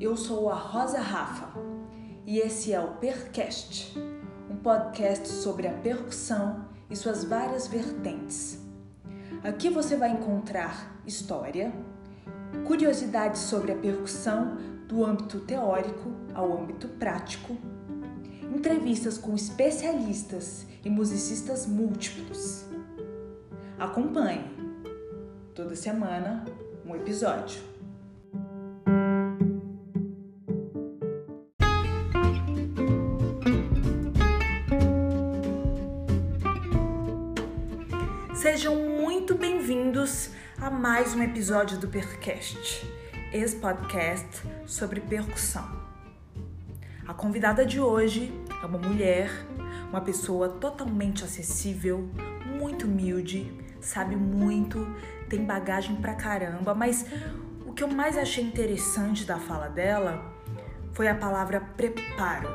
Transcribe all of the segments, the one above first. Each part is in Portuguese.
Eu sou a Rosa Rafa e esse é o Percast, um podcast sobre a percussão e suas várias vertentes. Aqui você vai encontrar história, curiosidades sobre a percussão do âmbito teórico ao âmbito prático, entrevistas com especialistas e musicistas múltiplos. Acompanhe toda semana um episódio. Mais um episódio do Percast, esse podcast sobre percussão. A convidada de hoje é uma mulher, uma pessoa totalmente acessível, muito humilde, sabe muito, tem bagagem pra caramba, mas o que eu mais achei interessante da fala dela foi a palavra preparo.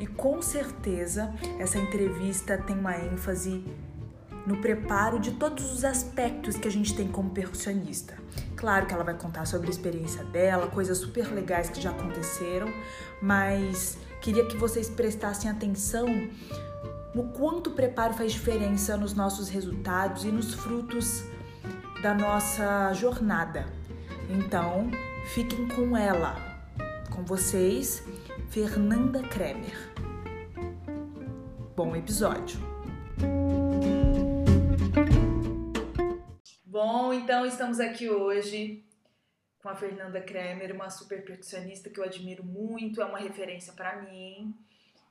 E com certeza essa entrevista tem uma ênfase no preparo de todos os aspectos que a gente tem como percussionista. Claro que ela vai contar sobre a experiência dela, coisas super legais que já aconteceram, mas queria que vocês prestassem atenção no quanto o preparo faz diferença nos nossos resultados e nos frutos da nossa jornada. Então, fiquem com ela, com vocês, Fernanda Kremer. Bom episódio! Bom, então estamos aqui hoje com a Fernanda Kremer, uma super percussionista que eu admiro muito, é uma referência para mim.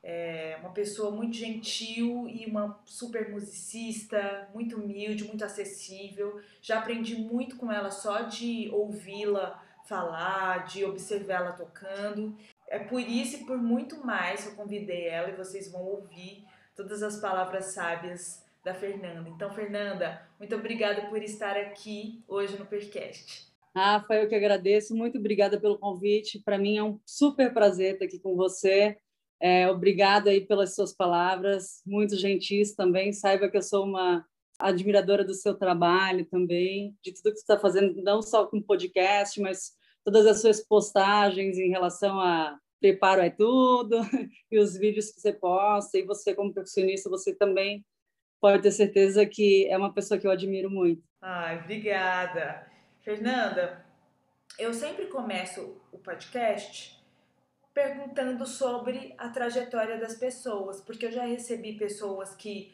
É uma pessoa muito gentil e uma super musicista, muito humilde, muito acessível. Já aprendi muito com ela só de ouvi-la falar, de observá-la tocando. É por isso e por muito mais que eu convidei ela e vocês vão ouvir todas as palavras sábias da Fernanda. Então, Fernanda, muito obrigada por estar aqui hoje no Percast. Rafa, eu que agradeço. Muito obrigada pelo convite. Para mim é um super prazer estar aqui com você. É, obrigada aí pelas suas palavras, muito gentis também. Saiba que eu sou uma admiradora do seu trabalho também, de tudo que você está fazendo, não só com podcast, mas todas as suas postagens em relação a preparo é tudo e os vídeos que você posta. E você, como percussionista, você também pode ter certeza que é uma pessoa que eu admiro muito. Ai, obrigada. Fernanda, eu sempre começo o podcast perguntando sobre a trajetória das pessoas, porque eu já recebi pessoas que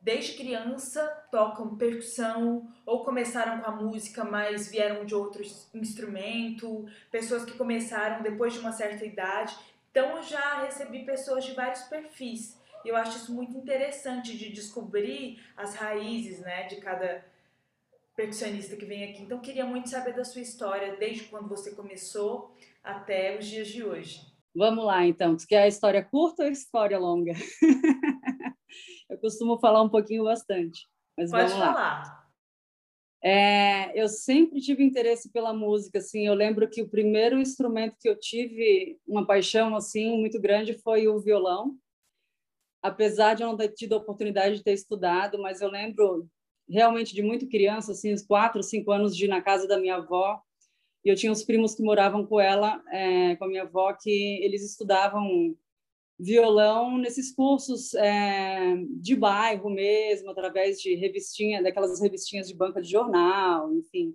desde criança tocam percussão ou começaram com a música, mas vieram de outro instrumento, pessoas que começaram depois de uma certa idade. Então eu já recebi pessoas de vários perfis. E eu acho isso muito interessante de descobrir as raízes, né, de cada percussionista que vem aqui. Então queria muito saber da sua história, desde quando você começou até os dias de hoje. Vamos lá, então. Tu quer a história curta ou a história longa? eu costumo falar um pouquinho bastante. Mas Pode vamos falar. Lá. É, eu sempre tive interesse pela música, assim. Eu lembro que o primeiro instrumento que eu tive uma paixão assim muito grande foi o violão. Apesar de eu não ter tido a oportunidade de ter estudado, mas eu lembro realmente de muito criança, assim, uns quatro, cinco anos de ir na casa da minha avó e eu tinha uns primos que moravam com ela, é, com a minha avó, que eles estudavam violão nesses cursos é, de bairro mesmo, através de revistinha, daquelas revistinhas de banca de jornal, enfim.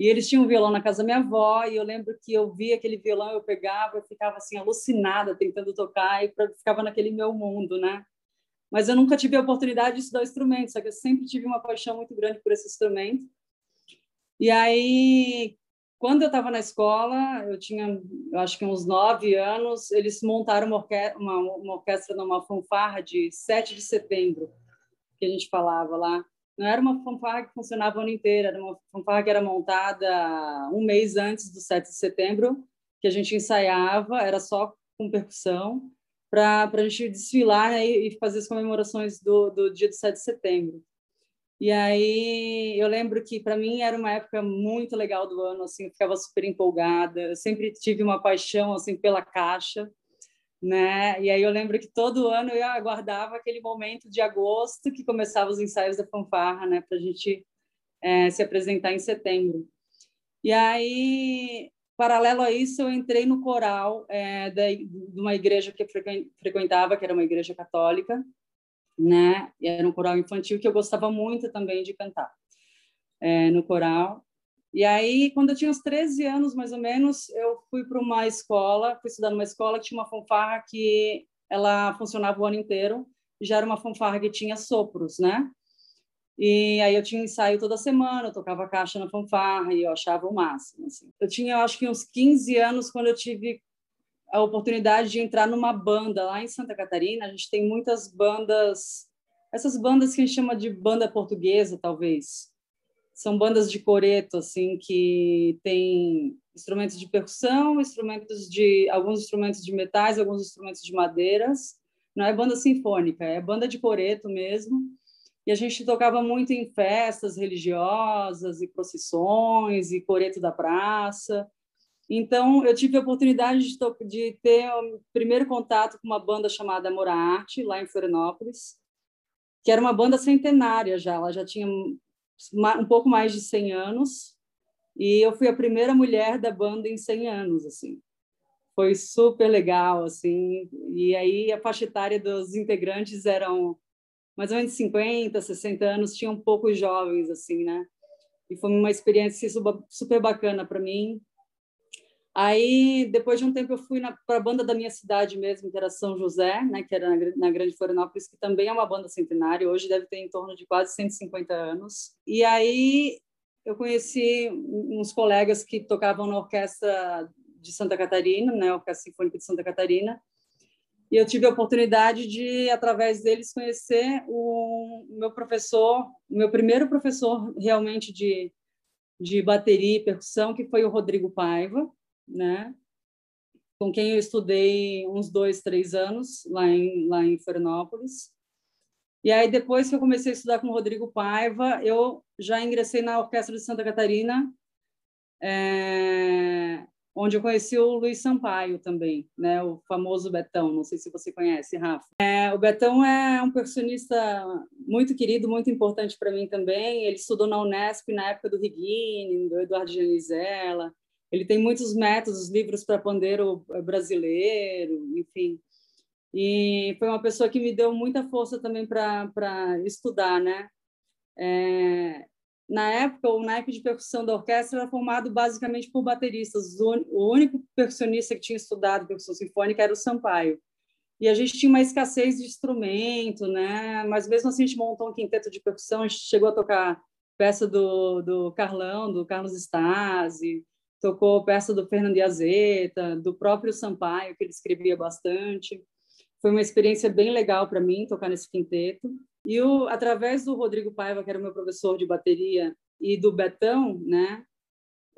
E eles tinham um violão na casa da minha avó, e eu lembro que eu via aquele violão, eu pegava, eu ficava assim alucinada tentando tocar e ficava naquele meu mundo, né? Mas eu nunca tive a oportunidade de estudar instrumento, só que eu sempre tive uma paixão muito grande por esse instrumento. E aí, quando eu estava na escola, eu tinha, eu acho que uns nove anos, eles montaram uma, orquestra, uma, uma orquestra numa fanfarra de 7 de setembro, que a gente falava lá. Não era uma fanfarra que funcionava o ano inteiro, era uma fanfarra que era montada um mês antes do 7 de setembro, que a gente ensaiava, era só com percussão, para a gente desfilar né, e fazer as comemorações do, do dia do 7 de setembro. E aí eu lembro que para mim era uma época muito legal do ano, assim, eu ficava super empolgada. Eu sempre tive uma paixão assim pela caixa, né? E aí eu lembro que todo ano eu aguardava aquele momento de agosto que começava os ensaios da fanfarra, né, para a gente é, se apresentar em setembro. E aí paralelo a isso, eu entrei no coral é, de, de uma igreja que eu frequentava, que era uma igreja católica, né? E era um coral infantil que eu gostava muito também de cantar é, no coral. E aí, quando eu tinha uns 13 anos, mais ou menos, eu fui para uma escola, fui estudar numa escola que tinha uma fanfarra que ela funcionava o ano inteiro, já era uma fanfarra que tinha sopros, né? E aí eu tinha ensaio toda semana, eu tocava caixa na fanfarra e eu achava o máximo. Assim. Eu tinha, eu acho que uns 15 anos quando eu tive a oportunidade de entrar numa banda lá em Santa Catarina. A gente tem muitas bandas, essas bandas que a gente chama de banda portuguesa, talvez. São bandas de coreto, assim, que tem instrumentos de percussão, instrumentos de alguns instrumentos de metais, alguns instrumentos de madeiras. Não é banda sinfônica, é banda de coreto mesmo e a gente tocava muito em festas religiosas e procissões e coreto da praça. Então, eu tive a oportunidade de, de ter o primeiro contato com uma banda chamada Amor à Arte, lá em Florianópolis, que era uma banda centenária já, ela já tinha um pouco mais de 100 anos, e eu fui a primeira mulher da banda em 100 anos, assim. Foi super legal, assim, e aí a faixa etária dos integrantes eram mais ou menos 50, 60 anos, tinham poucos jovens, assim, né? E foi uma experiência super bacana para mim. Aí, depois de um tempo, eu fui para a banda da minha cidade mesmo, que era São José, né, que era na, na Grande Florianópolis, que também é uma banda centenária, hoje deve ter em torno de quase 150 anos. E aí eu conheci uns colegas que tocavam na orquestra de Santa Catarina, né, Orquestra Sinfônica de Santa Catarina, e eu tive a oportunidade de, através deles, conhecer o meu professor, o meu primeiro professor realmente de, de bateria e percussão, que foi o Rodrigo Paiva, né? com quem eu estudei uns dois, três anos lá em, lá em Florianópolis. E aí, depois que eu comecei a estudar com o Rodrigo Paiva, eu já ingressei na Orquestra de Santa Catarina, é, onde eu conheci o Luiz Sampaio também, né, o famoso Betão, não sei se você conhece, Rafa. É, o Betão é um percussionista muito querido, muito importante para mim também. Ele estudou na Unesp na época do Rigini, do Eduardo Genizela. Ele tem muitos métodos, livros para pandeiro brasileiro, enfim. E foi uma pessoa que me deu muita força também para estudar, né? É, na época, o naipe de percussão da orquestra era formado basicamente por bateristas. O único percussionista que tinha estudado percussão sinfônica era o Sampaio. E a gente tinha uma escassez de instrumento, né? Mas mesmo assim a gente montou um quinteto de percussão, a gente chegou a tocar peça do, do Carlão, do Carlos Stasi, tocou peça do Fernando Azeta, do próprio Sampaio, que ele escrevia bastante. Foi uma experiência bem legal para mim tocar nesse quinteto. E o, através do Rodrigo Paiva, que era meu professor de bateria, e do Betão, né,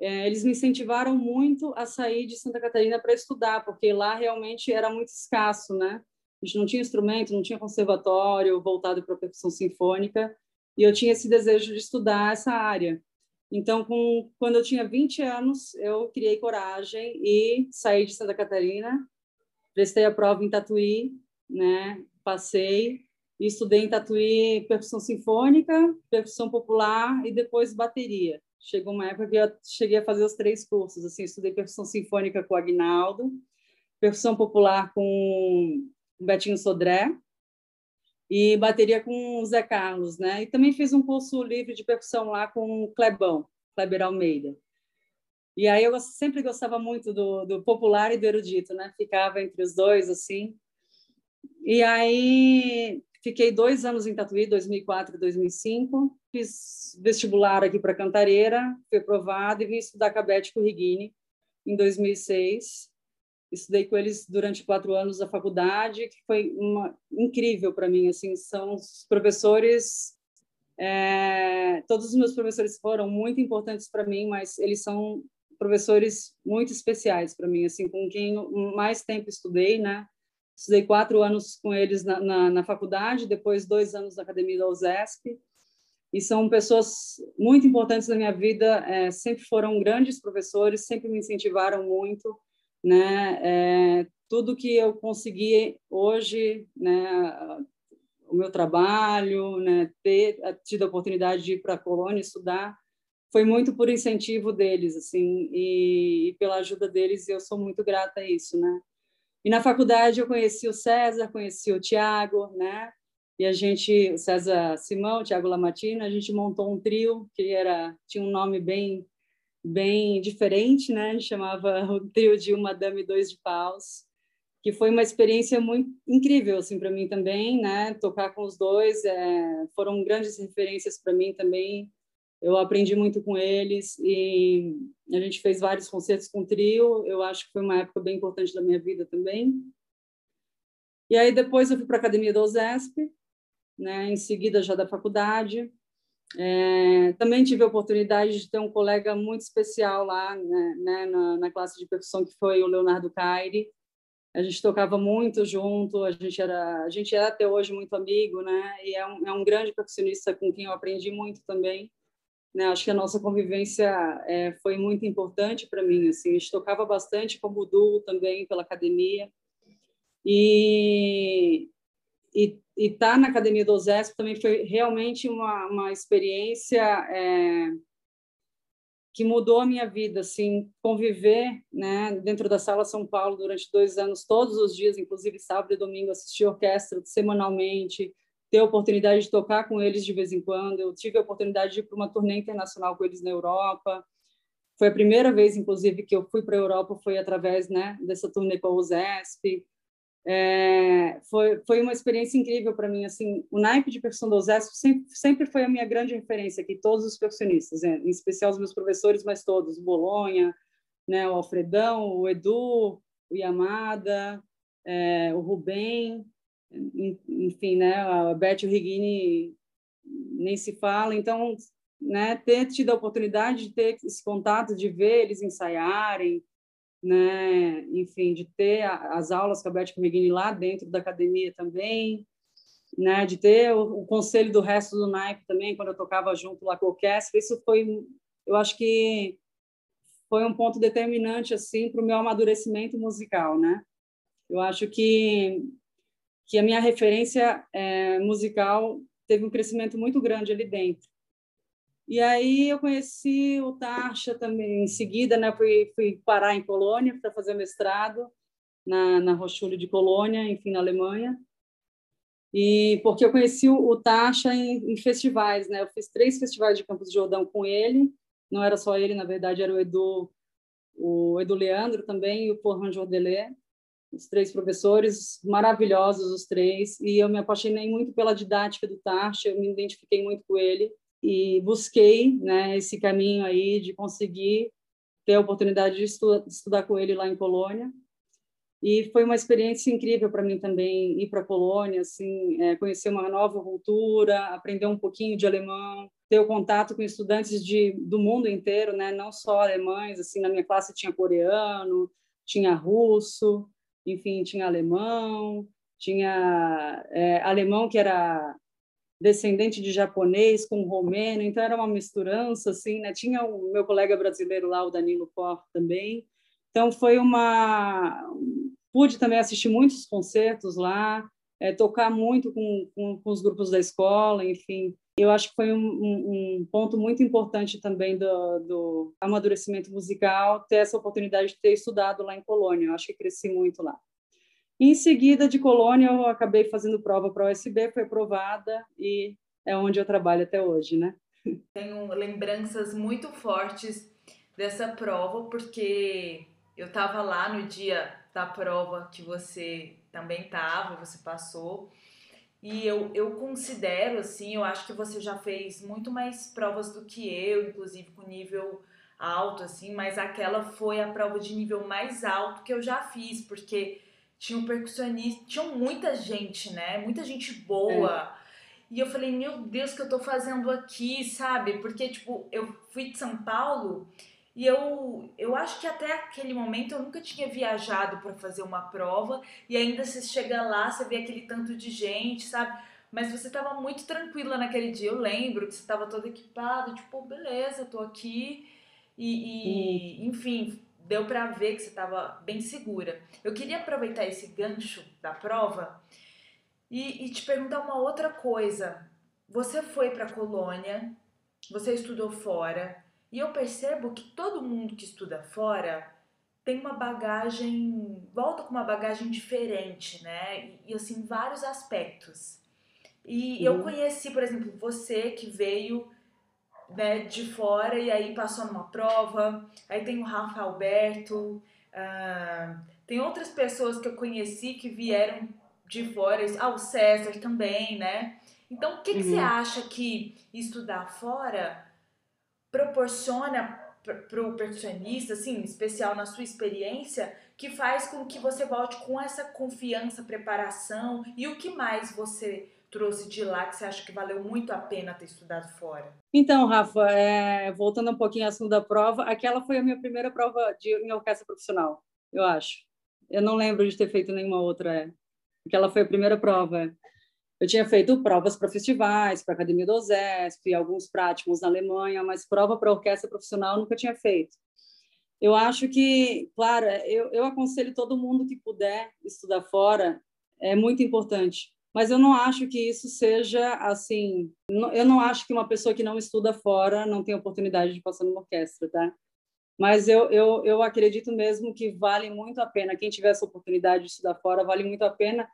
é, eles me incentivaram muito a sair de Santa Catarina para estudar, porque lá realmente era muito escasso, né? A gente não tinha instrumento, não tinha conservatório voltado para a percussão sinfônica, e eu tinha esse desejo de estudar essa área. Então, com, quando eu tinha 20 anos, eu criei coragem e saí de Santa Catarina, prestei a prova em Tatuí, né? Passei e estudei em Tatuí percussão sinfônica, percussão popular e depois bateria. Chegou uma época que eu cheguei a fazer os três cursos. Assim, estudei percussão sinfônica com o Agnaldo, percussão popular com o Betinho Sodré e bateria com o Zé Carlos, né? E também fiz um curso livre de percussão lá com o Clebão, Kleber Almeida. E aí eu sempre gostava muito do, do popular e do erudito, né? Ficava entre os dois, assim. E aí Fiquei dois anos em Tatuí, 2004 e 2005. Fiz vestibular aqui para Cantareira, fui aprovado e vim estudar com Beth Corrigini em 2006. Estudei com eles durante quatro anos da faculdade, que foi uma, incrível para mim. Assim, são os professores é, todos os meus professores foram muito importantes para mim, mas eles são professores muito especiais para mim, assim, com quem mais tempo estudei, né? Estudei quatro anos com eles na, na, na faculdade, depois dois anos na academia da USESP. E são pessoas muito importantes na minha vida, é, sempre foram grandes professores, sempre me incentivaram muito. Né? É, tudo que eu consegui hoje, né, o meu trabalho, né, ter tido a oportunidade de ir para a colônia estudar, foi muito por incentivo deles, assim, e, e, pela ajuda deles, eu sou muito grata a isso, né? E na faculdade eu conheci o César, conheci o Tiago, né? E a gente, o César Simão, o Tiago Lamartina, a gente montou um trio que era tinha um nome bem bem diferente, né? Chamava o trio de uma dama e dois de paus, que foi uma experiência muito incrível assim para mim também, né? Tocar com os dois é, foram grandes referências para mim também. Eu aprendi muito com eles e a gente fez vários concertos com trio. Eu acho que foi uma época bem importante da minha vida também. E aí depois eu fui para a academia da USESP, né? Em seguida já da faculdade. É, também tive a oportunidade de ter um colega muito especial lá né, né, na, na, classe de percussão que foi o Leonardo Caire. A gente tocava muito junto, a gente era, a gente é até hoje muito amigo, né? E é um, é um grande percussionista com quem eu aprendi muito também. Né? Acho que a nossa convivência é, foi muito importante para mim. Assim, a gente tocava bastante com duo também pela academia. E, e estar tá na academia do OSESP também foi realmente uma, uma experiência é, que mudou a minha vida, assim, conviver, né, dentro da Sala São Paulo durante dois anos, todos os dias, inclusive sábado e domingo, assistir orquestra semanalmente, ter a oportunidade de tocar com eles de vez em quando, eu tive a oportunidade de ir para uma turnê internacional com eles na Europa, foi a primeira vez, inclusive, que eu fui para a Europa, foi através, né, dessa turnê com a USESP, é, foi, foi uma experiência incrível para mim. Assim, o naipe de percussão do Zesp sempre, sempre foi a minha grande referência aqui, todos os percussionistas, né? em especial os meus professores, mas todos, o Bolonha, né, o Alfredão, o Edu, o Yamada, é, o Rubem, enfim, né, a Beth Rigini nem se fala. Então, né, ter tido a oportunidade de ter esse contato, de ver eles ensaiarem, né? Enfim, de ter as aulas com a Beth lá dentro da academia também, né? De ter o, o, conselho do resto do naipe também, quando eu tocava junto lá com a orquestra. Isso foi, eu acho que foi um ponto determinante assim para o meu amadurecimento musical, né? Eu acho que que a minha referência é, musical teve um crescimento muito grande ali dentro. E aí eu conheci o Tarsha também. Em seguida, né, fui, fui parar em Colônia para fazer mestrado na, na Hochschule de Colônia, enfim, na Alemanha. E porque eu conheci o, o Tarsha em, em, festivais, né? Eu fiz três festivais de Campos de Jordão com ele. Não era só ele, na verdade, era o Edu, o Edu Leandro também e o Florent Jordelet os três professores, maravilhosos os três, e eu me apaixonei muito pela didática do Tarsha, eu me identifiquei muito com ele e busquei né, esse caminho aí de conseguir ter a oportunidade de estudar, estudar com ele lá em Colônia. E foi uma experiência incrível para mim também ir para a Colônia, assim, é, conhecer uma nova cultura, aprender um pouquinho de alemão, ter o contato com estudantes de, do mundo inteiro, né? não só alemães. Assim, na minha classe tinha coreano, tinha russo, enfim, tinha alemão, tinha é, alemão que era descendente de japonês com romeno, então era uma misturança assim, né? Tinha o meu colega brasileiro lá, o Danilo Cor também. Então foi uma pude também assistir muitos concertos lá, é, tocar muito com, com, com, os grupos da escola, enfim. Eu acho que foi um, um, um ponto muito importante também do, do amadurecimento musical ter essa oportunidade de ter estudado lá em Colônia. Eu acho que cresci muito lá. Em seguida, de Colônia, eu acabei fazendo prova para a USB, foi aprovada e é onde eu trabalho até hoje, né? Tenho lembranças muito fortes dessa prova, porque eu estava lá no dia da prova que você também estava, você passou. E eu, eu considero, assim, eu acho que você já fez muito mais provas do que eu, inclusive com nível alto, assim, mas aquela foi a prova de nível mais alto que eu já fiz, porque tinha um percussionista, tinha muita gente, né? Muita gente boa. É. E eu falei, meu Deus, o que eu tô fazendo aqui, sabe? Porque, tipo, eu fui de São Paulo e eu, eu acho que até aquele momento eu nunca tinha viajado para fazer uma prova. E ainda você chega lá, você vê aquele tanto de gente, sabe? Mas você tava muito tranquila naquele dia. Eu lembro que você tava todo equipado, tipo, beleza, tô aqui. E, e enfim, deu para ver que você estava bem segura. Eu queria aproveitar esse gancho da prova e, e te perguntar uma outra coisa. Você foi para a colônia, você estudou fora E eu percebo que todo mundo que estuda fora tem uma bagagem, volta com uma bagagem diferente, né? E, e assim, vários aspectos. E uhum. eu conheci, por exemplo, você que veio né, de fora e aí passou numa prova. Aí tem o Rafa Alberto, uh, tem outras pessoas que eu conheci que vieram de fora. Ah, o César também, né? Então, o que, uhum. que você uhum. acha que estudar fora proporciona para o percussionista, assim, especial na sua experiência, que faz com que você volte com essa confiança, preparação e o que mais você trouxe de lá que você acha que valeu muito a pena ter estudado fora? Então, Rafa, é, voltando um pouquinho ao assunto da prova, aquela foi a minha primeira prova de, em orquestra profissional, eu acho. Eu não lembro de ter feito nenhuma outra. É. Aquela foi a primeira prova. É. Eu tinha feito provas para festivais, para a Academia do OSESP, alguns práticos na Alemanha, mas prova para orquestra profissional nunca tinha feito. Eu acho que, claro, eu, eu aconselho todo mundo que puder estudar fora, é muito importante mas eu não acho que isso seja assim. Eu não acho que uma pessoa que não estuda fora não tem oportunidade de passar numa orquestra, tá? Mas eu, eu, eu acredito mesmo que vale muito a pena. Quem tiver essa oportunidade de estudar fora, vale muito a pena,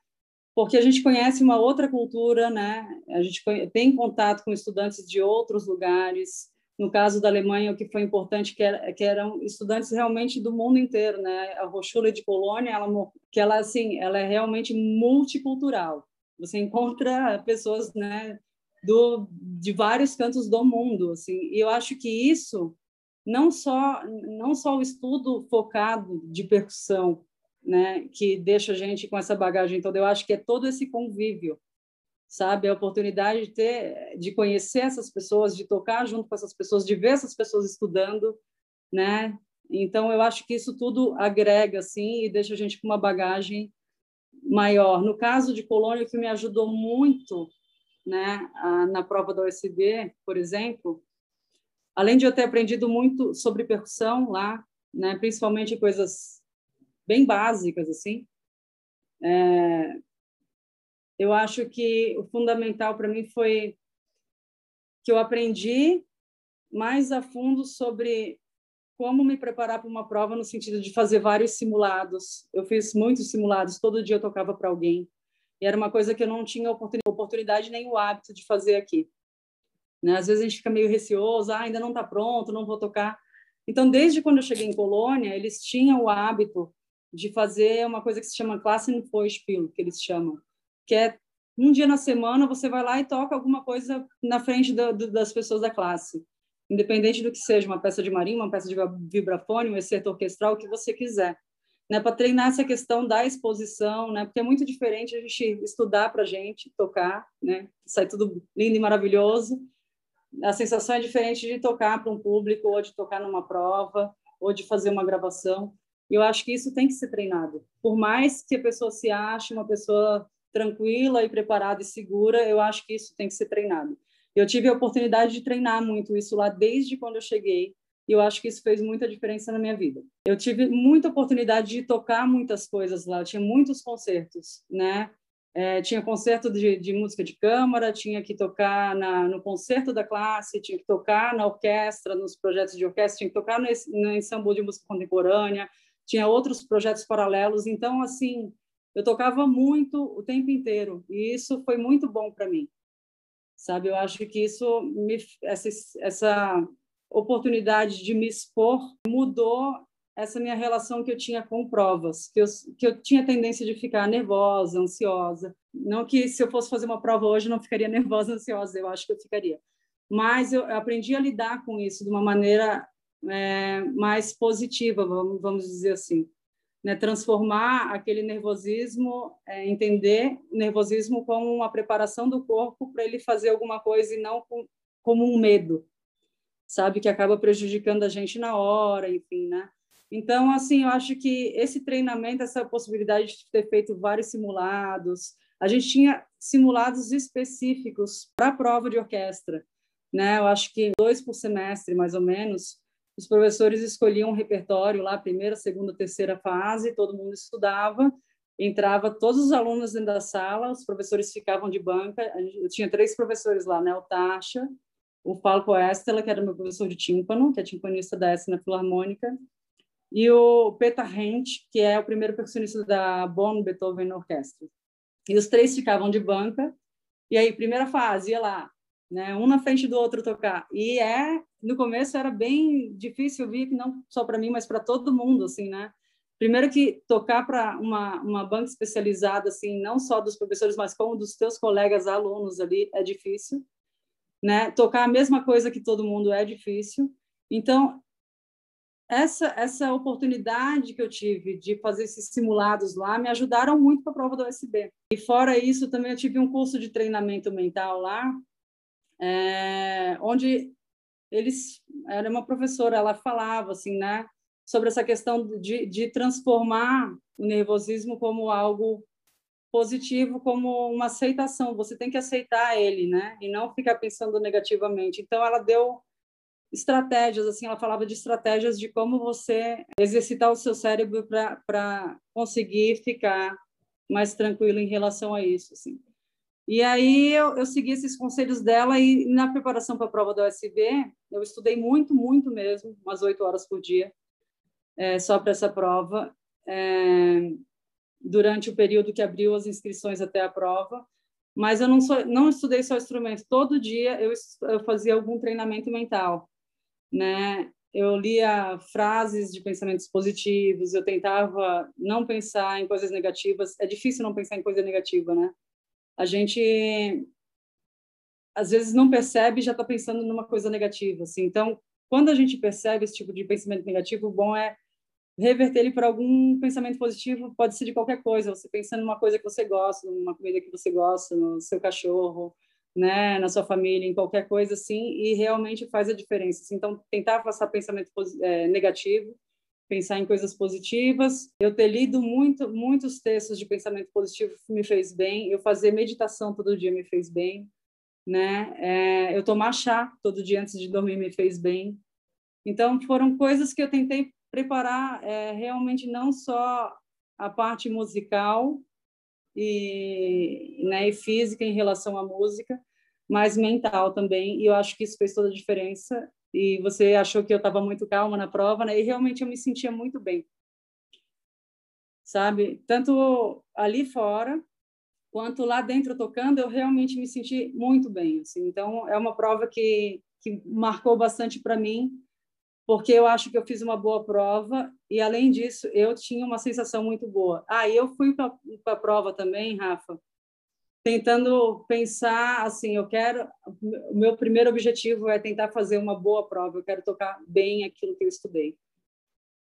porque a gente conhece uma outra cultura, né? A gente tem contato com estudantes de outros lugares. No caso da Alemanha, o que foi importante que, era, que eram estudantes realmente do mundo inteiro, né? A Hochschule de Colônia, ela que ela assim, ela é realmente multicultural. Você encontra pessoas, né, do, de vários cantos do mundo, assim. E eu acho que isso não só não só o estudo focado de percussão, né, que deixa a gente com essa bagagem toda. Eu acho que é todo esse convívio, sabe, a oportunidade de ter, de conhecer essas pessoas, de tocar junto com essas pessoas, de ver essas pessoas estudando, né. Então eu acho que isso tudo agrega assim e deixa a gente com uma bagagem maior. No caso de Colônia, que me ajudou muito né, na prova da USB, por exemplo, além de eu ter aprendido muito sobre percussão lá, né, principalmente coisas bem básicas assim, é, eu acho que o fundamental para mim foi que eu aprendi mais a fundo sobre como me preparar para uma prova no sentido de fazer vários simulados. Eu fiz muitos simulados, todo dia eu tocava para alguém. E era uma coisa que eu não tinha oportunidade nem o hábito de fazer aqui. Né? Às vezes a gente fica meio receoso, ah, ainda não está pronto, não vou tocar. Então, desde quando eu cheguei em Colônia, eles tinham o hábito de fazer uma coisa que se chama classe no Vorspiel, que eles chamam, que é um dia na semana você vai lá e toca alguma coisa na frente da, das pessoas da classe independente do que seja, uma peça de marinho, uma peça de vibrafone, um excerto orquestral, o que você quiser. Né, para treinar essa questão da exposição, né, porque é muito diferente a gente estudar para a gente, tocar, né, sai tudo lindo e maravilhoso. A sensação é diferente de tocar para um público, ou de tocar numa prova, ou de fazer uma gravação. E eu acho que isso tem que ser treinado. Por mais que a pessoa se ache uma pessoa tranquila e preparada e segura, eu acho que isso tem que ser treinado. Eu tive a oportunidade de treinar muito isso lá desde quando eu cheguei, e eu acho que isso fez muita diferença na minha vida. Eu tive muita oportunidade de tocar muitas coisas lá, eu tinha muitos concertos, né? É, tinha concerto de, de, música de câmara, tinha que tocar na, no concerto da classe, tinha que tocar na orquestra, nos projetos de orquestra, tinha que tocar no, no de música contemporânea, tinha outros projetos paralelos. Então, assim, eu tocava muito o tempo inteiro e isso foi muito bom para mim sabe? Eu acho que isso me, essa, essa oportunidade de me expor mudou essa minha relação que eu tinha com provas, que eu, que eu tinha tendência de ficar nervosa, ansiosa. Não que se eu fosse fazer uma prova hoje não ficaria nervosa, ansiosa, eu acho que eu ficaria. Mas eu aprendi a lidar com isso de uma maneira é, mais positiva, vamos, vamos dizer assim né, transformar aquele nervosismo, é, entender o nervosismo como uma preparação do corpo para ele fazer alguma coisa e não com, como um medo, sabe, que acaba prejudicando a gente na hora, enfim, né? Então, assim, eu acho que esse treinamento, essa possibilidade de ter feito vários simulados, a gente tinha simulados específicos para a prova de orquestra, né? Eu acho que dois por semestre, mais ou menos, os professores escolhiam um repertório lá, primeira, segunda, terceira fase, todo mundo estudava, entrava todos os alunos dentro da sala, os professores ficavam de banca, eu tinha três professores lá, né, o Tasha, o Falco Estela, que era meu professor de tímpano, que é timpanista da Essena Filarmônica, e o Peter Hent, que é o primeiro percussionista da Bonn Beethoven Orquestra. E os três ficavam de banca, e aí, primeira fase, ia lá, né, um na frente do outro tocar. E é, no começo era bem difícil, eu vi que não só para mim, mas para todo mundo, assim, né? Primeiro que tocar para uma, uma banca especializada, assim, não só dos professores, mas como dos teus colegas alunos ali, é difícil, né? Tocar a mesma coisa que todo mundo é difícil. Então, essa essa oportunidade que eu tive de fazer esses simulados lá me ajudaram muito para a prova do USB. E fora isso, também eu tive um curso de treinamento mental lá, é, onde eles era uma professora, ela falava assim, né, sobre essa questão de, de transformar o nervosismo como algo positivo, como uma aceitação. Você tem que aceitar ele, né, e não ficar pensando negativamente. Então ela deu estratégias, assim, ela falava de estratégias de como você exercitar o seu cérebro para conseguir ficar mais tranquilo em relação a isso, assim. E aí eu, eu segui esses conselhos dela e na preparação para a prova da USB, eu estudei muito, muito mesmo, umas oito horas por dia, é, só para essa prova, é, durante o período que abriu as inscrições até a prova. Mas eu não, sou, não estudei só instrumento, todo dia eu, eu fazia algum treinamento mental né? Eu lia frases de pensamentos positivos, eu tentava não pensar em coisas negativas. É difícil não pensar em coisa negativa, né? A gente às vezes não percebe e já está pensando numa coisa negativa, assim. Então, quando a gente percebe esse tipo de pensamento negativo, o bom é reverter ele para algum pensamento positivo, pode ser de qualquer coisa, você pensando numa coisa que você gosta, numa comida que você gosta, no seu cachorro, né, na sua família, em qualquer coisa assim, e realmente faz a diferença. Assim. Então, tentar afastar pensamento é, negativo, pensar em coisas positivas. Eu ter lido muito, muitos textos de pensamento positivo me fez bem. Eu fazer meditação todo dia me fez bem, né? É, eu tomar chá todo dia antes de dormir me fez bem. Então, foram coisas que eu tentei preparar é, realmente não só a parte musical e, né, e física em relação à música, mais mental também, e eu acho que isso fez toda a diferença. E você achou que eu estava muito calma na prova, né? E realmente eu me sentia muito bem. Sabe? Tanto ali fora, quanto lá dentro tocando, eu realmente me senti muito bem. Assim. Então, é uma prova que, que marcou bastante para mim, porque eu acho que eu fiz uma boa prova e, além disso, eu tinha uma sensação muito boa. Ah, eu fui para a prova também, Rafa, tentando pensar assim, eu quero, o meu primeiro objetivo é tentar fazer uma boa prova, eu quero tocar bem aquilo que eu estudei.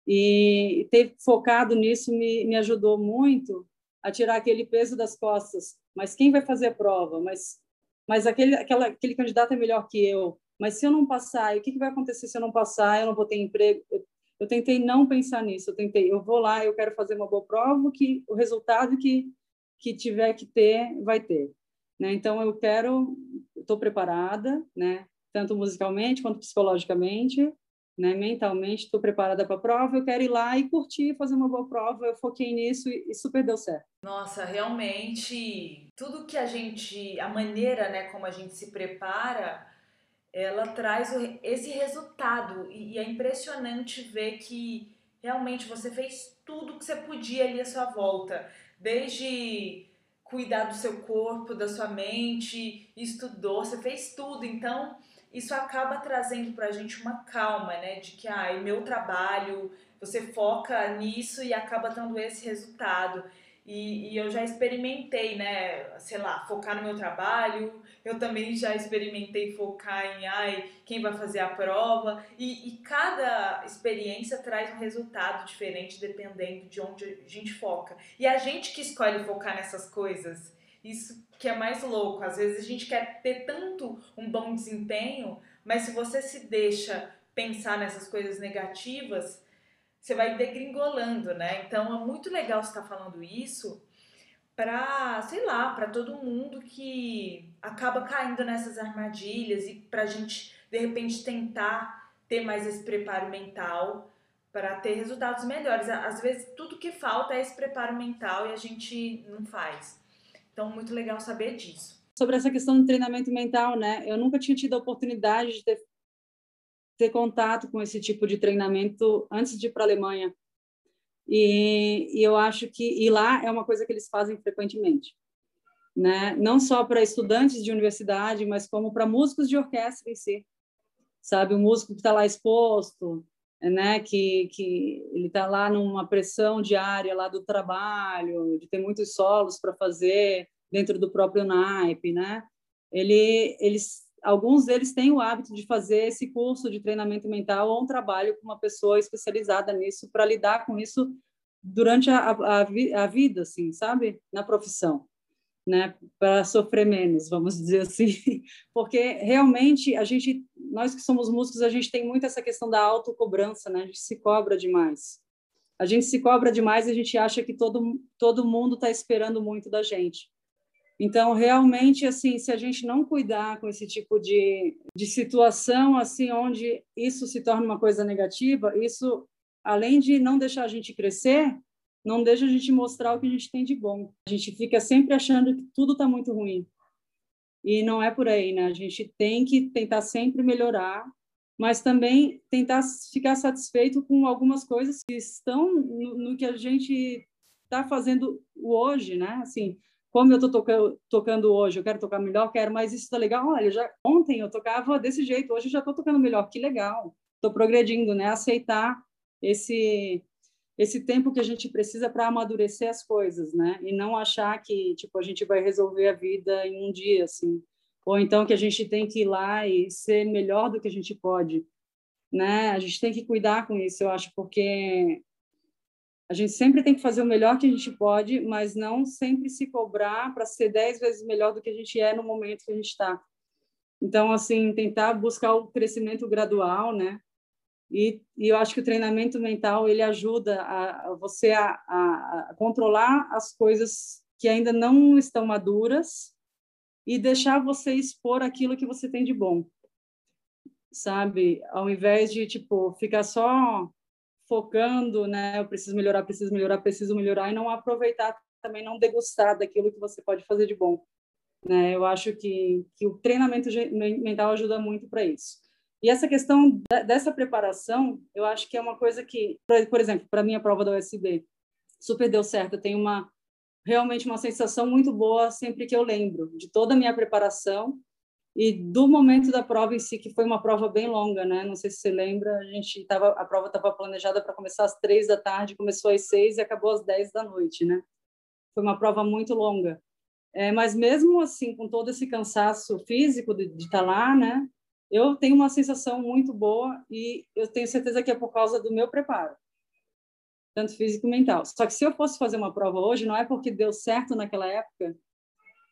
E ter focado nisso me, me ajudou muito a tirar aquele peso das costas. Mas quem vai fazer a prova? Mas, mas aquele, aquela, aquele candidato é melhor que eu. Mas se eu não passar, o que, que vai acontecer se eu não passar? Eu não vou ter emprego. Eu, eu tentei não pensar nisso. Eu tentei, eu vou lá, eu quero fazer uma boa prova, que o resultado que que tiver que ter, vai ter. Né? Então, eu quero, estou preparada, né? tanto musicalmente quanto psicologicamente, né? mentalmente, estou preparada para a prova, eu quero ir lá e curtir, fazer uma boa prova, eu foquei nisso e, e super deu certo. Nossa, realmente, tudo que a gente, a maneira né, como a gente se prepara, ela traz esse resultado e é impressionante ver que realmente você fez tudo que você podia ali à sua volta desde cuidar do seu corpo, da sua mente, estudou, você fez tudo. Então, isso acaba trazendo pra gente uma calma, né? De que, ah, é meu trabalho, você foca nisso e acaba tendo esse resultado. E, e, eu já experimentei, né, sei lá, focar no meu trabalho. Eu também já experimentei focar em, ai, quem vai fazer a prova. E, e cada experiência traz um resultado diferente dependendo de onde a gente foca. E a gente que escolhe focar nessas coisas, isso que é mais louco. Às vezes a gente quer ter tanto um bom desempenho, mas se você se deixa pensar nessas coisas negativas, você vai degringolando, né? Então é muito legal você estar tá falando isso para, sei lá, para todo mundo que acaba caindo nessas armadilhas e para a gente de repente tentar ter mais esse preparo mental para ter resultados melhores. Às vezes tudo que falta é esse preparo mental e a gente não faz. Então muito legal saber disso. sobre essa questão do treinamento mental, né? Eu nunca tinha tido a oportunidade de ter, ter contato com esse tipo de treinamento antes de ir para a Alemanha. E, e, eu acho que e lá é uma coisa que eles fazem frequentemente, né? Não só para estudantes de universidade, mas como para músicos de orquestra em si, sabe? O músico que está lá exposto, né? Que que ele está lá numa pressão diária lá do trabalho, de ter muitos solos para fazer dentro do próprio naipe, né? Ele, eles, alguns deles têm o hábito de fazer esse curso de treinamento mental ou um trabalho com uma pessoa especializada nisso para lidar com isso durante a, a, a vida, assim, sabe? Na profissão, né? Para sofrer menos, vamos dizer assim, porque realmente a gente, nós que somos músicos, a gente tem muito essa questão da autocobrança, né? A gente se cobra demais. A gente se cobra demais e a gente acha que todo, todo mundo está esperando muito da gente. Então, realmente, assim, se a gente não cuidar com esse tipo de, de situação, assim, onde isso se torna uma coisa negativa, isso, além de não deixar a gente crescer, não deixa a gente mostrar o que a gente tem de bom. A gente fica sempre achando que tudo está muito ruim. E não é por aí, né? A gente tem que tentar sempre melhorar, mas também tentar ficar satisfeito com algumas coisas que estão no, no que a gente está fazendo hoje, né? Assim, como eu estou tocando, tocando hoje, eu quero tocar melhor, quero, mas isso está legal. Olha, já ontem eu tocava desse jeito, hoje eu já estou tocando melhor, que legal. Estou progredindo, né? Aceitar esse esse tempo que a gente precisa para amadurecer as coisas, né? E não achar que tipo a gente vai resolver a vida em um dia, assim, ou então que a gente tem que ir lá e ser melhor do que a gente pode, né? A gente tem que cuidar com isso, eu acho, porque a gente sempre tem que fazer o melhor que a gente pode, mas não sempre se cobrar para ser dez vezes melhor do que a gente é no momento que a gente está. Então, assim, tentar buscar o crescimento gradual, né? E, e, eu acho que o treinamento mental ele ajuda a, a você a, a, a, controlar as coisas que ainda não estão maduras e deixar você expor aquilo que você tem de bom, sabe? Ao invés de tipo ficar só focando, né? Eu preciso melhorar, preciso melhorar, preciso melhorar e não aproveitar também não degustar daquilo que você pode fazer de bom, né? Eu acho que que o treinamento mental ajuda muito para isso. E essa questão dessa preparação, eu acho que é uma coisa que, por exemplo, para minha prova da USB, super deu certo. Eu tenho uma realmente uma sensação muito boa sempre que eu lembro de toda a minha preparação e do momento da prova em si, que foi uma prova bem longa, né? Não sei se você lembra, a gente tava, a prova estava planejada para começar às três da tarde, começou às seis e acabou às dez da noite, né? Foi uma prova muito longa. É, mas mesmo assim, com todo esse cansaço físico de, estar tá lá, né? Eu tenho uma sensação muito boa e eu tenho certeza que é por causa do meu preparo, tanto físico e mental. Só que se eu fosse fazer uma prova hoje, não é porque deu certo naquela época,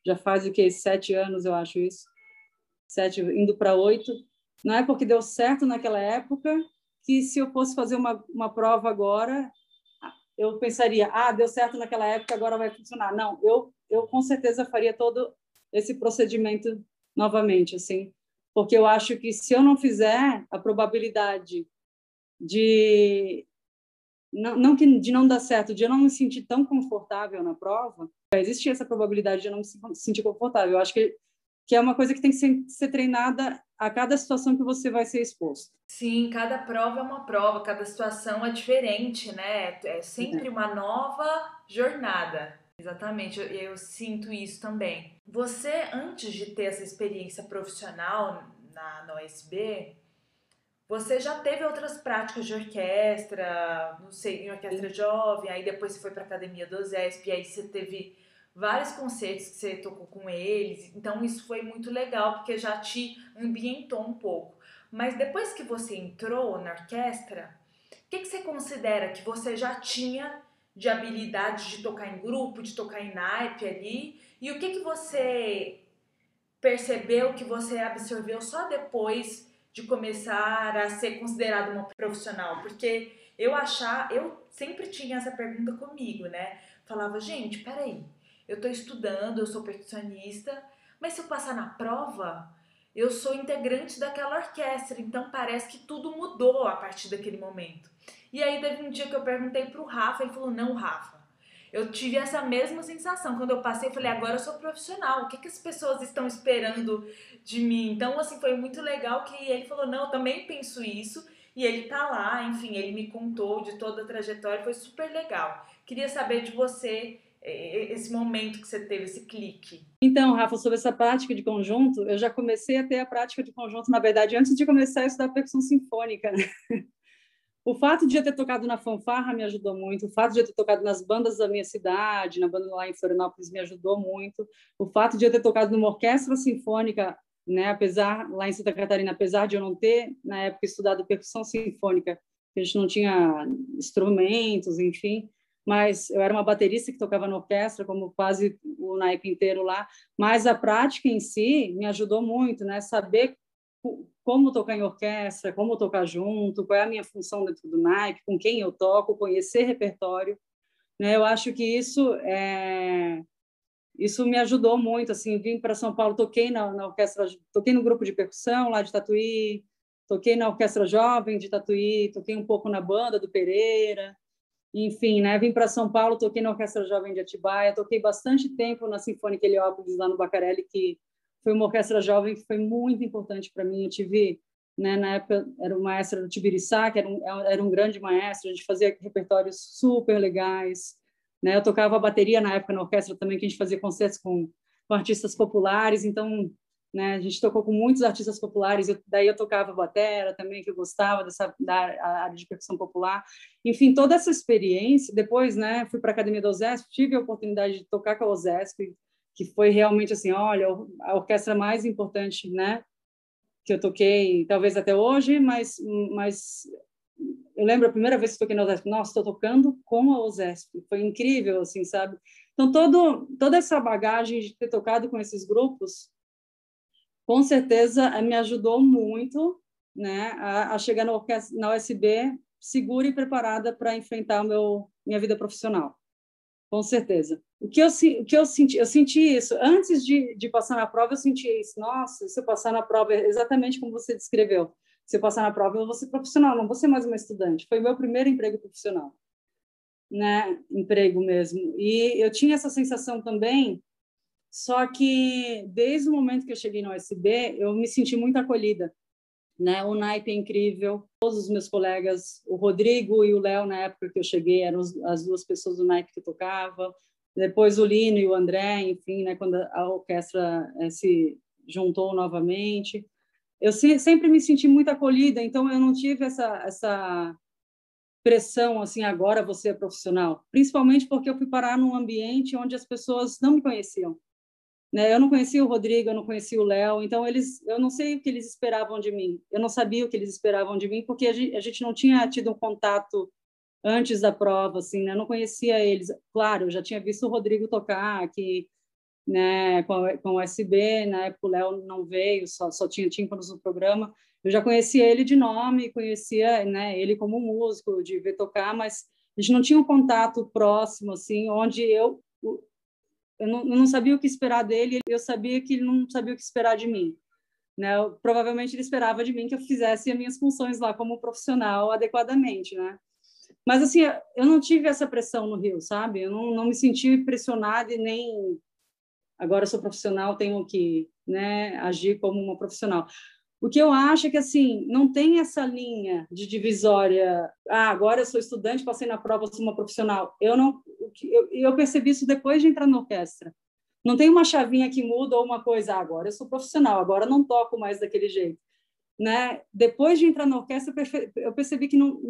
já faz o que sete anos eu acho isso sete indo para oito. Não é porque deu certo naquela época que se eu fosse fazer uma, uma prova agora, eu pensaria, ah, deu certo naquela época, agora vai funcionar. Não, eu, eu com certeza faria todo esse procedimento novamente, assim, porque eu acho que se eu não fizer, a probabilidade de não, não que de não dar certo, de eu não me sentir tão confortável na prova, existe essa probabilidade de eu não me sentir confortável. Eu acho que que é uma coisa que tem que ser, ser, treinada a cada situação que você vai ser exposto. Sim, cada prova é uma prova, cada situação é diferente, né? É sempre é. uma nova jornada. Exatamente, eu, eu sinto isso também. Você, antes de ter essa experiência profissional na, na OSB, você já teve outras práticas de orquestra, não sei, em orquestra Sim. jovem, aí depois você foi para a academia do ZESP, aí você teve vários conceitos que você tocou com eles. Então isso foi muito legal porque já te ambientou um pouco. Mas depois que você entrou na orquestra, o que, que você considera que você já tinha de habilidade de tocar em grupo, de tocar em naipe ali? E o que, que você percebeu que você absorveu só depois de começar a ser considerado uma profissional? Porque eu achar, eu sempre tinha essa pergunta comigo, né? Falava, gente, peraí, eu estou estudando, eu sou percussionista, mas se eu passar na prova, eu sou integrante daquela orquestra, então parece que tudo mudou a partir daquele momento. E aí teve um dia que eu perguntei pro Rafa, ele falou: "Não, Rafa, Eu tive essa mesma sensação quando eu passei, eu falei, agora eu sou profissional, o que, que as pessoas estão esperando de mim? Então, assim, foi muito legal que ele falou, não, eu também penso isso, e ele tá lá, enfim, ele me contou de toda a trajetória, foi super legal. Queria saber de você esse momento que você teve, esse clique? Então, Rafa, sobre essa prática de conjunto, eu já comecei a ter a prática de conjunto, na verdade, antes de começar a estudar percussão sinfônica. Né? O fato de eu ter tocado na fanfarra me ajudou muito, o fato de eu ter tocado nas bandas da minha cidade, na banda lá em Florianópolis, me ajudou muito, o fato de eu ter tocado numa orquestra sinfônica, né, apesar, lá em Santa Catarina, apesar de eu não ter, na época, estudado percussão sinfônica, a gente não tinha instrumentos, enfim, mas eu era uma baterista que tocava na orquestra, como quase o naipe inteiro lá, mas a prática em si me ajudou muito, né? Saber como tocar em orquestra, como tocar junto, qual é a minha função dentro do naipe, com quem eu toco, conhecer repertório, né? Eu acho que isso é isso me ajudou muito, assim, vim para São Paulo, toquei na, na orquestra, toquei no grupo de percussão lá de Tatuí, toquei na orquestra jovem de Tatuí, toquei um pouco na banda do Pereira, enfim, né, vim para São Paulo, toquei na Orquestra Jovem de Atibaia, toquei bastante tempo na Sinfônica Heliópolis, lá no Bacarelli, que foi uma orquestra jovem que foi muito importante para mim. Eu tive, né, na época, era o maestro do Tibiriçá, que era um, era um grande maestro, a gente fazia repertórios super legais. Né? Eu tocava bateria na época na orquestra também, que a gente fazia concertos com, com artistas populares, então né? A gente tocou com muitos artistas populares, eu, daí eu tocava batera também, que eu gostava dessa da área de percussão popular. Enfim, toda essa experiência, depois, né, fui para a Academia da OSESP, tive a oportunidade de tocar com a OSESP, que foi realmente assim, olha, a orquestra mais importante, né, que eu toquei, talvez até hoje, mas mas eu lembro a primeira vez que toquei na OSESP, nossa, estou tocando com a OSESP, foi incrível, assim, sabe? Então, todo, toda essa bagagem de ter tocado com esses grupos com certeza eh, me ajudou muito né, a, a chegar no, na USB segura e preparada para enfrentar meu, minha vida profissional. Com certeza. O que eu, o que eu senti, eu senti isso antes de, de passar na prova, eu senti isso. Nossa, se eu passar na prova, é exatamente como você descreveu. Se eu passar na prova, eu vou ser profissional, não vou ser mais uma estudante. Foi meu primeiro emprego profissional, né? Emprego mesmo. E eu tinha essa sensação também só que desde o momento que eu cheguei no USB, eu me senti muito acolhida. Né? O naipe é incrível, todos os meus colegas, o Rodrigo e o Léo, na época que eu cheguei, eram as duas pessoas do naipe que tocava. Depois o Lino e o André, enfim, né? quando a orquestra eh, se juntou novamente. Eu sempre me senti muito acolhida, então eu não tive essa, essa pressão assim agora você é profissional principalmente porque eu fui parar num ambiente onde as pessoas não me conheciam né? Eu não conhecia o Rodrigo, eu não conhecia o Léo, então eles, eu não sei o que eles esperavam de mim. Eu não sabia o que eles esperavam de mim porque a gente, a gente não tinha tido um contato antes da prova, assim, né? Eu não conhecia eles. Claro, eu já tinha visto o Rodrigo tocar aqui, né, com, com o na época o Léo não veio, só, só tinha tímpanos no programa. Eu já conhecia ele de nome, conhecia, né, ele como músico, de ver tocar, mas a gente não tinha um contato próximo, assim, onde eu eu não, eu não sabia o que esperar dele, eu sabia que ele não sabia o que esperar de mim. Né? Eu, provavelmente ele esperava de mim que eu fizesse as minhas funções lá como profissional adequadamente, né? Mas assim, eu não tive essa pressão no Rio, sabe? Eu não, não me senti pressionada e nem agora sou profissional, tenho que, né, agir como uma profissional. O que eu acho é que assim, não tem essa linha de divisória, ah, agora eu sou estudante, passei na prova, sou uma profissional. Eu não eu, eu percebi isso depois de entrar na orquestra. Não tem uma chavinha que muda ou uma coisa, ah, agora eu sou profissional, agora não toco mais daquele jeito. Né? Depois de entrar na orquestra, eu percebi que não,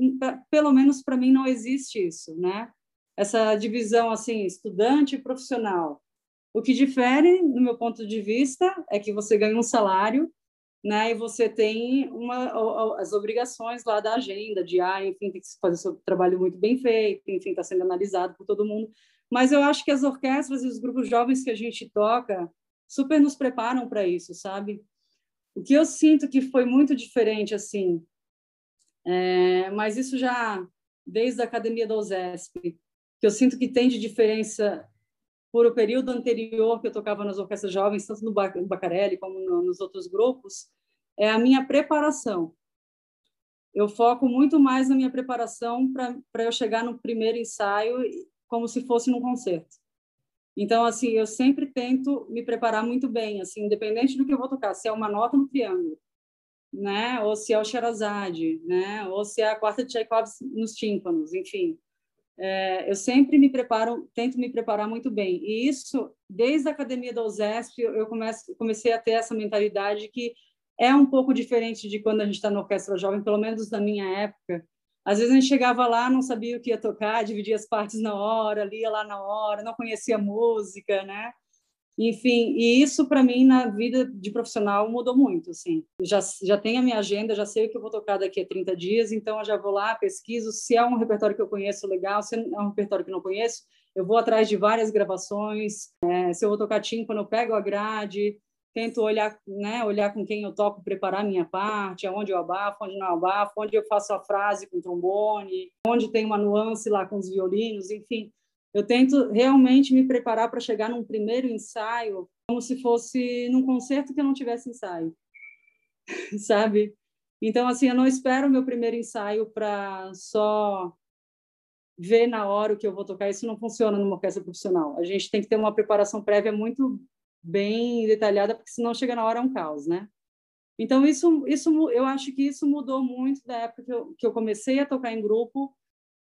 pelo menos para mim não existe isso, né? Essa divisão assim, estudante e profissional. O que difere, no meu ponto de vista, é que você ganha um salário, né? E você tem uma, as obrigações lá da agenda diária, enfim, tem que fazer seu trabalho muito bem feito, enfim, está sendo analisado por todo mundo. Mas eu acho que as orquestras e os grupos jovens que a gente toca super nos preparam para isso, sabe? O que eu sinto que foi muito diferente, assim, é, mas isso já desde a academia da OSESP, que eu sinto que tem de diferença por o período anterior que eu tocava nas orquestras jovens, tanto no Bacarelli como no, nos outros grupos, é a minha preparação. Eu foco muito mais na minha preparação para eu chegar no primeiro ensaio como se fosse num concerto. Então, assim, eu sempre tento me preparar muito bem, assim, independente do que eu vou tocar, se é uma nota no triângulo, né, ou se é o Sherazade, né, ou se é a quarta de Tchaikovsky nos tímpanos, enfim. É, eu sempre me preparo, tento me preparar muito bem. E isso, desde a academia da USESP, eu começo, comecei a ter essa mentalidade que é um pouco diferente de quando a gente está na orquestra jovem, pelo menos na minha época, às vezes a gente chegava lá, não sabia o que ia tocar, dividia as partes na hora, lia lá na hora, não conhecia música, né? Enfim, e isso para mim na vida de profissional mudou muito, assim. Já já tenho a minha agenda, já sei o que eu vou tocar daqui a 30 dias, então eu já vou lá, pesquiso, se é um repertório que eu conheço legal, se é um repertório que não conheço, eu vou atrás de várias gravações. É, se eu vou tocar tímpano, eu pego a grade, tento olhar, né, olhar com quem eu toco, preparar minha parte, aonde eu abafo, onde não abafo, onde eu faço a frase com trombone, onde tem uma nuance lá com os violinos, enfim. Eu tento realmente me preparar para chegar num primeiro ensaio como se fosse num concerto que eu não tivesse ensaio, sabe? Então, assim, eu não espero o meu primeiro ensaio para só ver na hora o que eu vou tocar. Isso não funciona numa orquestra profissional. A gente tem que ter uma preparação prévia muito bem detalhada, porque senão chega na hora é um caos, né? Então, isso, isso, eu acho que isso mudou muito da época que eu, que eu comecei a tocar em grupo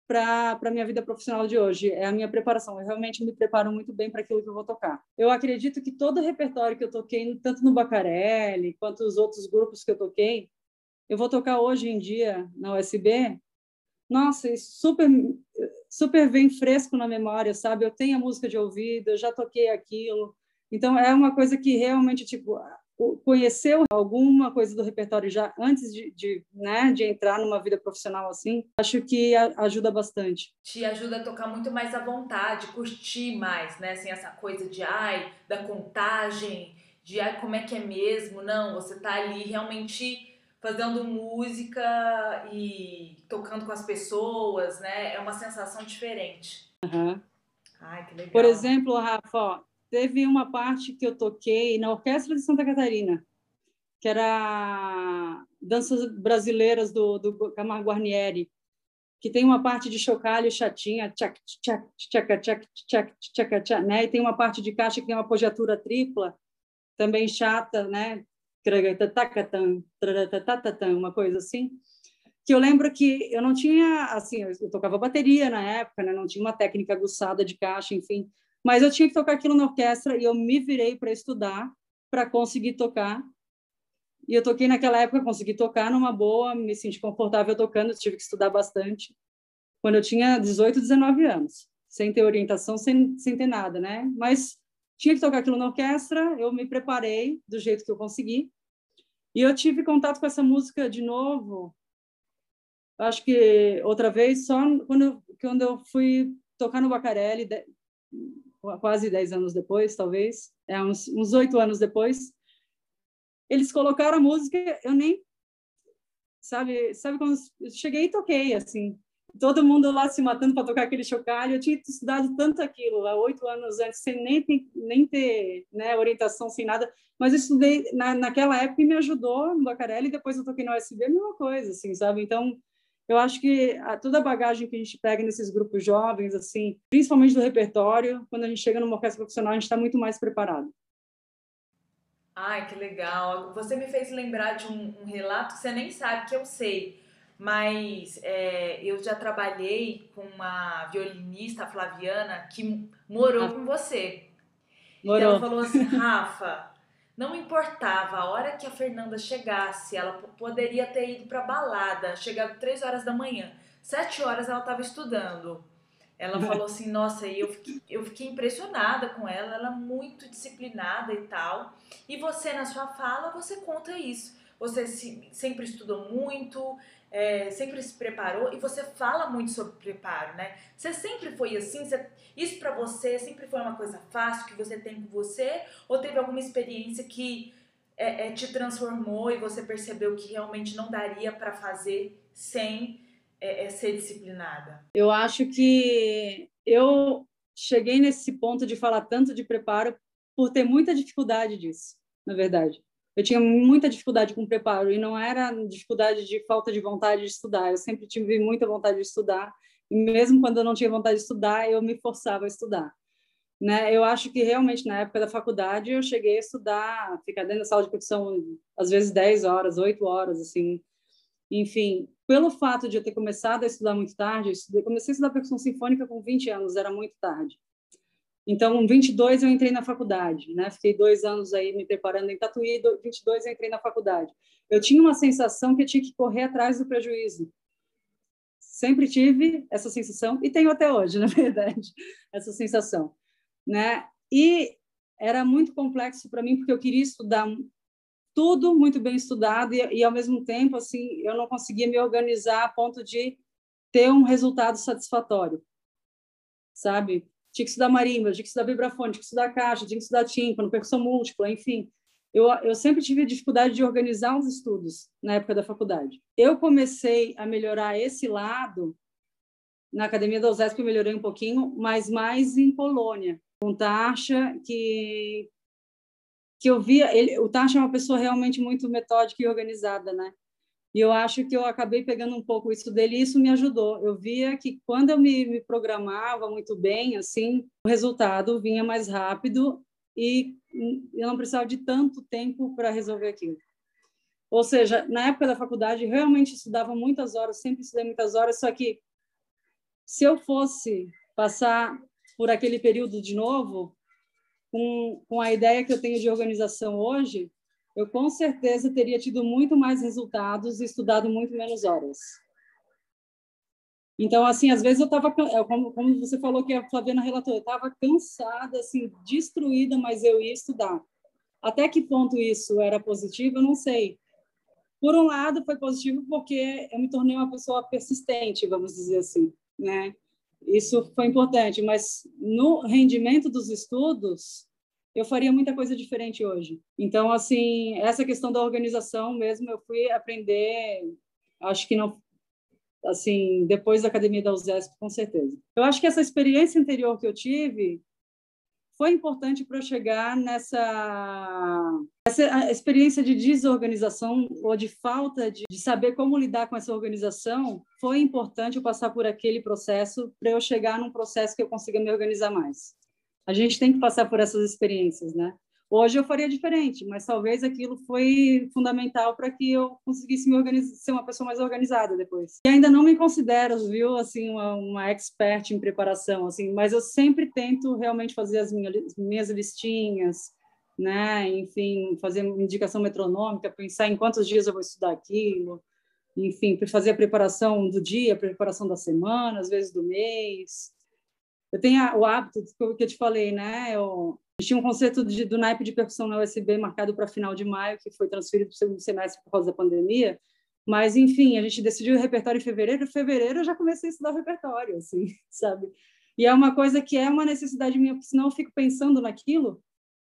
para a minha vida profissional de hoje. É a minha preparação. Eu realmente me preparo muito bem para aquilo que eu vou tocar. Eu acredito que todo o repertório que eu toquei, tanto no Bacarelli quanto os outros grupos que eu toquei, eu vou tocar hoje em dia na USB. Nossa, super super bem fresco na memória, sabe? Eu tenho a música de ouvido, eu já toquei aquilo. Então, é uma coisa que realmente, tipo, conheceu alguma coisa do repertório já antes de, de, né, de entrar numa vida profissional assim, acho que ajuda bastante. Te ajuda a tocar muito mais à vontade, curtir mais, né? Assim, essa coisa de, ai, da contagem, de, ai, como é que é mesmo? Não, você tá ali realmente fazendo música e tocando com as pessoas, né? É uma sensação diferente. Uhum. Ai, que legal. Por exemplo, Rafa, ó, teve uma parte que eu toquei na Orquestra de Santa Catarina, que era danças brasileiras do, do Camargo Guarnieri, que tem uma parte de chocalho chatinha, tchac, tchac, tchac, tchac, tchac, tchac, tchac, né? E tem uma parte de caixa que tem uma apogiatura tripla, também chata, né? Uma coisa assim. Que eu lembro que eu não tinha, assim, eu tocava bateria na época, né? Não tinha uma técnica aguçada de caixa, enfim. Mas eu tinha que tocar aquilo na orquestra e eu me virei para estudar, para conseguir tocar. E eu toquei naquela época, consegui tocar numa boa, me senti confortável tocando, tive que estudar bastante. Quando eu tinha 18, 19 anos, sem ter orientação, sem, sem ter nada, né? Mas tinha que tocar aquilo na orquestra, eu me preparei do jeito que eu consegui. E eu tive contato com essa música de novo, acho que outra vez, só quando eu, quando eu fui tocar no Bacarelli, quase 10 anos depois, talvez, é, uns oito anos depois, eles colocaram a música, eu nem, sabe, sabe quando eu cheguei e toquei, assim, todo mundo lá se matando para tocar aquele chocalho, eu tinha estudado tanto aquilo, há oito anos antes, sem nem, nem ter né, orientação, sem nada, mas eu estudei na, naquela época e me ajudou no Bacarelli, depois eu toquei no USB, mesma coisa, assim, sabe, então eu acho que a, toda a bagagem que a gente pega nesses grupos jovens, assim, principalmente do repertório, quando a gente chega numa orquestra profissional, a gente está muito mais preparado. Ai, que legal. Você me fez lembrar de um, um relato que você nem sabe que eu sei, mas é, eu já trabalhei com uma violinista flaviana que morou ah. com você. Morou. E ela falou assim, Rafa, não importava a hora que a Fernanda chegasse, ela poderia ter ido para balada, chegado três horas da manhã, sete horas ela estava estudando. Ela falou assim, nossa, eu fiquei, eu fiquei impressionada com ela, ela é muito disciplinada e tal. E você na sua fala você conta isso. Você se, sempre estudou muito, é, sempre se preparou e você fala muito sobre preparo, né? Você sempre foi assim? Você, isso para você sempre foi uma coisa fácil que você tem com você? Ou teve alguma experiência que é, é, te transformou e você percebeu que realmente não daria para fazer sem é, é, ser disciplinada? Eu acho que eu cheguei nesse ponto de falar tanto de preparo por ter muita dificuldade disso, na verdade eu tinha muita dificuldade com o preparo e não era dificuldade de falta de vontade de estudar. Eu sempre tive muita vontade de estudar, E mesmo quando eu não tinha vontade de estudar, eu me forçava a estudar. Né? Eu acho que realmente na época da faculdade eu cheguei a estudar, ficar dentro da sala de percussão às vezes 10 horas, 8 horas, assim. Enfim, pelo fato de eu ter começado a estudar muito tarde, eu comecei a estudar percussão sinfônica com 20 anos, era muito tarde. Então, com 22 eu entrei na faculdade, né? Fiquei dois anos aí me preparando em Tatuí, 22 eu entrei na faculdade. Eu tinha uma sensação que eu tinha que correr atrás do prejuízo. Sempre tive essa sensação e tenho até hoje, na verdade, essa sensação, né? E era muito complexo para mim porque eu queria estudar tudo muito bem estudado e, e ao mesmo tempo assim eu não conseguia me organizar a ponto de ter um resultado satisfatório, sabe? Tinha que estudar marimba, tinha que estudar vibrafone, tinha que estudar caixa, tinha que estudar tímpano, percussão múltipla, enfim. Eu, eu sempre tive dificuldade de organizar os estudos na época da faculdade. Eu comecei a melhorar esse lado na Academia da USESP, eu melhorei um pouquinho, mas mais em Polônia, com Tasha, que que eu via, ele, o Tasha é uma pessoa realmente muito metódica e organizada, né? E eu acho que eu acabei pegando um pouco isso dele e isso me ajudou. Eu via que quando eu me, me programava muito bem, assim, o resultado vinha mais rápido e eu não precisava de tanto tempo para resolver aquilo. Ou seja, na época da faculdade, realmente estudava muitas horas, sempre estudei muitas horas, só que se eu fosse passar por aquele período de novo, com, com a ideia que eu tenho de organização hoje, eu com certeza teria tido muito mais resultados e estudado muito menos horas. Então, assim, às vezes eu estava, é, como, você falou que a Flaviana relatou, eu estava cansada, assim, destruída, mas eu ia estudar. Até que ponto isso era positivo, eu não sei. Por um lado, foi positivo porque eu me tornei uma pessoa persistente, vamos dizer assim, né? Isso foi importante, mas no rendimento dos estudos, eu faria muita coisa diferente hoje. Então, assim, essa questão da organização mesmo, eu fui aprender, acho que não, assim, depois da academia da USESP, com certeza. Eu acho que essa experiência anterior que eu tive foi importante para eu chegar nessa essa experiência de desorganização ou de falta de, de, saber como lidar com essa organização foi importante eu passar por aquele processo para eu chegar num processo que eu consiga me organizar mais. A gente tem que passar por essas experiências, né? Hoje eu faria diferente, mas talvez aquilo foi fundamental para que eu conseguisse me organizar, ser uma pessoa mais organizada depois. E ainda não me considero, viu, assim, uma, uma expert em preparação, assim, mas eu sempre tento realmente fazer as minhas, minhas listinhas, né? Enfim, fazer indicação metronômica, pensar em quantos dias eu vou estudar aquilo, enfim, fazer a preparação do dia, a preparação da semana, às vezes do mês. Eu tenho o hábito que eu te falei, né? Eu tinha um concerto de, do naipe de percussão na USB marcado para final de maio, que foi transferido para o segundo semestre por causa da pandemia. Mas, enfim, a gente decidiu o repertório em fevereiro. Em fevereiro eu já comecei a estudar o repertório, assim, sabe? E é uma coisa que é uma necessidade minha, porque senão eu fico pensando naquilo.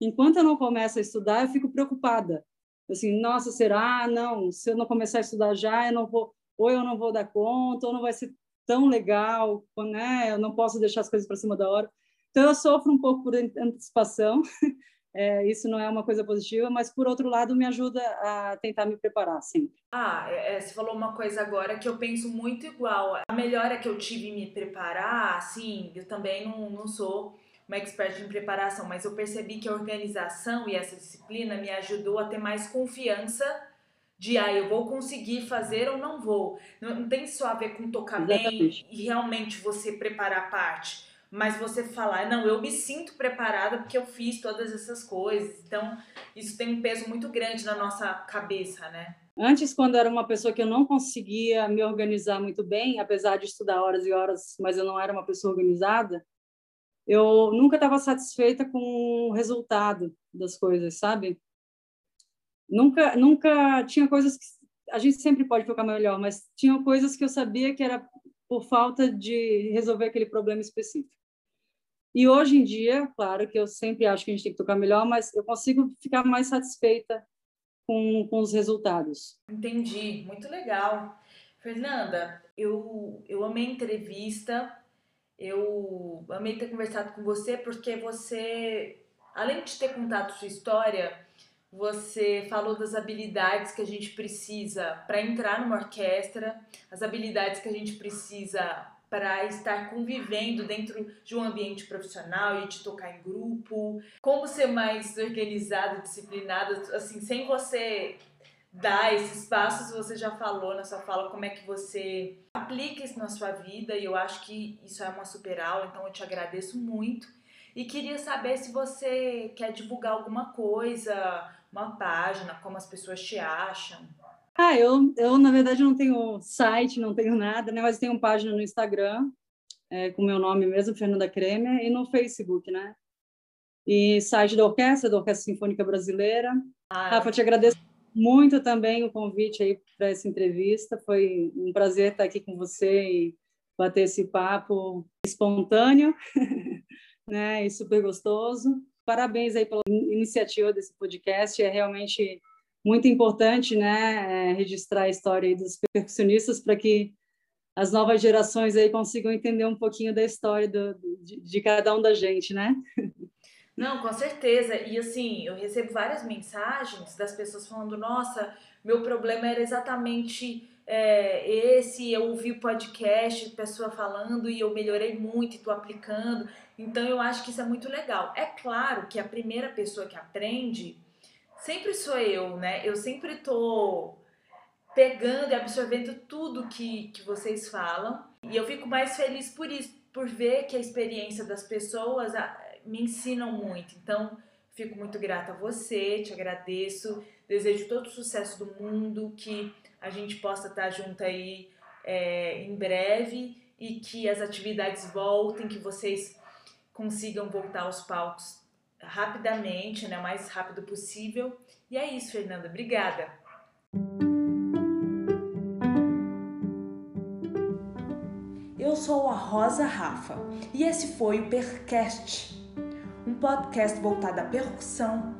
Enquanto eu não começo a estudar, eu fico preocupada. Assim, nossa, será? Não, se eu não começar a estudar já, eu não vou, ou eu não vou dar conta, ou não vai ser tão legal, né? Eu não posso deixar as coisas para cima da hora. Então eu sofro um pouco por antecipação. É, isso não é uma coisa positiva, mas por outro lado me ajuda a tentar me preparar sempre. Ah, é, é, você falou uma coisa agora que eu penso muito igual. A melhora que eu tive em me preparar, assim, eu também não, não sou uma expert em preparação, mas eu percebi que a organização e essa disciplina me ajudou a ter mais confiança de ah, eu vou conseguir fazer ou não vou. Não, não tem só a ver com tocar Exatamente. bem e realmente você preparar a parte, mas você falar, não, eu me sinto preparada porque eu fiz todas essas coisas. Então, isso tem um peso muito grande na nossa cabeça, né? Antes, quando eu era uma pessoa que eu não conseguia me organizar muito bem, apesar de estudar horas e horas, mas eu não era uma pessoa organizada, eu nunca estava satisfeita com o resultado das coisas, sabe? Nunca, nunca tinha coisas que a gente sempre pode focar melhor, mas tinha coisas que eu sabia que era por falta de resolver aquele problema específico. E hoje em dia, claro que eu sempre acho que a gente tem que tocar melhor, mas eu consigo ficar mais satisfeita com, com os resultados. Entendi, muito legal. Fernanda, eu, eu amei a entrevista, eu amei ter conversado com você, porque você, além de ter contado sua história, você falou das habilidades que a gente precisa para entrar numa orquestra, as habilidades que a gente precisa para estar convivendo dentro de um ambiente profissional e de tocar em grupo? Como ser mais organizado, disciplinado, assim, sem você dar esses passos, você já falou na sua fala como é que você aplica isso na sua vida e eu acho que isso é uma super aula, então eu te agradeço muito. E queria saber se você quer divulgar alguma coisa, uma página, como as pessoas te acham. Ah, eu, eu na verdade não tenho site, não tenho nada, né? Mas tenho página no Instagram, é, com meu nome mesmo, Fernanda Kremer, e no Facebook, né? E site da orquestra, da Orquestra Sinfônica Brasileira. Ah, Rafa, te agradeço muito também o convite aí para essa entrevista. Foi um prazer estar aqui com você e bater esse papo espontâneo, né? E super gostoso. Parabéns aí pela iniciativa desse podcast. É realmente muito importante, né, é, registrar a história dos percussionistas para que as novas gerações aí consigam entender um pouquinho da história do, de, de, cada um da gente, né? Não, com certeza. E assim, eu recebo várias mensagens das pessoas falando: nossa, meu problema era exatamente é, esse. Eu ouvi o podcast, pessoa falando e eu melhorei muito e estou aplicando. Então eu acho que isso é muito legal. É claro que a primeira pessoa que aprende sempre sou eu, né? Eu sempre tô pegando e absorvendo tudo que, que vocês falam. E eu fico mais feliz por isso, por ver que a experiência das pessoas ah, me ensinam muito. Então, fico muito grata a você, te agradeço, desejo todo o sucesso do mundo, que a gente possa estar junto aí é, em breve e que as atividades voltem, que vocês consigam voltar aos palcos rapidamente, né, o mais rápido possível. E é isso, Fernanda. Obrigada. Eu sou a Rosa Rafa e esse foi o Percast, um podcast voltado à percussão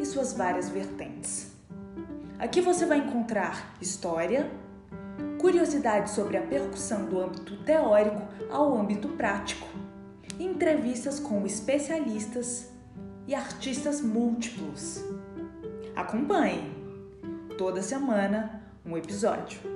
e suas várias vertentes. Aqui você vai encontrar história, curiosidades sobre a percussão do âmbito teórico ao âmbito prático, entrevistas com especialistas e artistas múltiplos. Acompanhe! Toda semana um episódio.